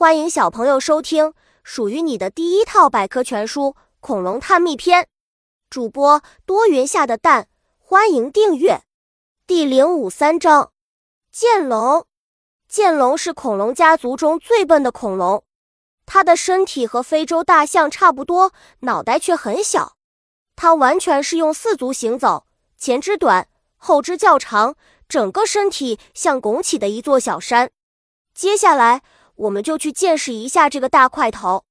欢迎小朋友收听属于你的第一套百科全书《恐龙探秘篇》，主播多云下的蛋，欢迎订阅。第零五三章：剑龙。剑龙是恐龙家族中最笨的恐龙，它的身体和非洲大象差不多，脑袋却很小。它完全是用四足行走，前肢短，后肢较长，整个身体像拱起的一座小山。接下来。我们就去见识一下这个大块头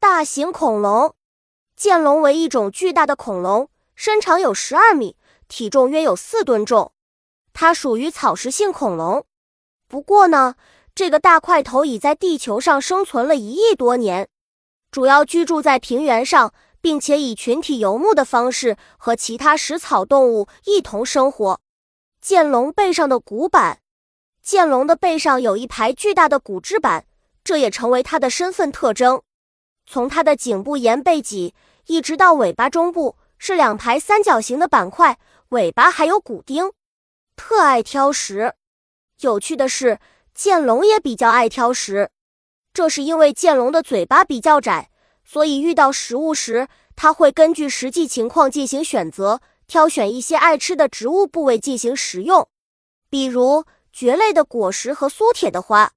大型恐龙。剑龙为一种巨大的恐龙，身长有十二米，体重约有四吨重。它属于草食性恐龙。不过呢，这个大块头已在地球上生存了一亿多年，主要居住在平原上，并且以群体游牧的方式和其他食草动物一同生活。剑龙背上的骨板。剑龙的背上有一排巨大的骨质板，这也成为它的身份特征。从它的颈部沿背脊一直到尾巴中部是两排三角形的板块，尾巴还有骨钉，特爱挑食。有趣的是，剑龙也比较爱挑食，这是因为剑龙的嘴巴比较窄，所以遇到食物时，它会根据实际情况进行选择，挑选一些爱吃的植物部位进行食用，比如。蕨类的果实和苏铁的花，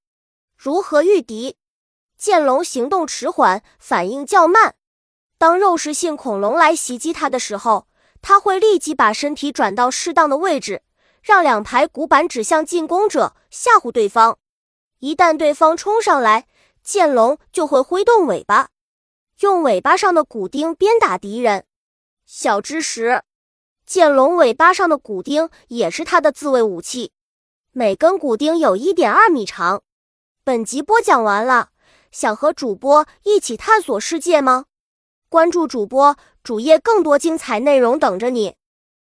如何御敌？剑龙行动迟缓，反应较慢。当肉食性恐龙来袭击它的时候，它会立即把身体转到适当的位置，让两排骨板指向进攻者，吓唬对方。一旦对方冲上来，剑龙就会挥动尾巴，用尾巴上的骨钉鞭打敌人。小知识：剑龙尾巴上的骨钉也是它的自卫武器。每根骨钉有一点二米长。本集播讲完了，想和主播一起探索世界吗？关注主播主页，更多精彩内容等着你。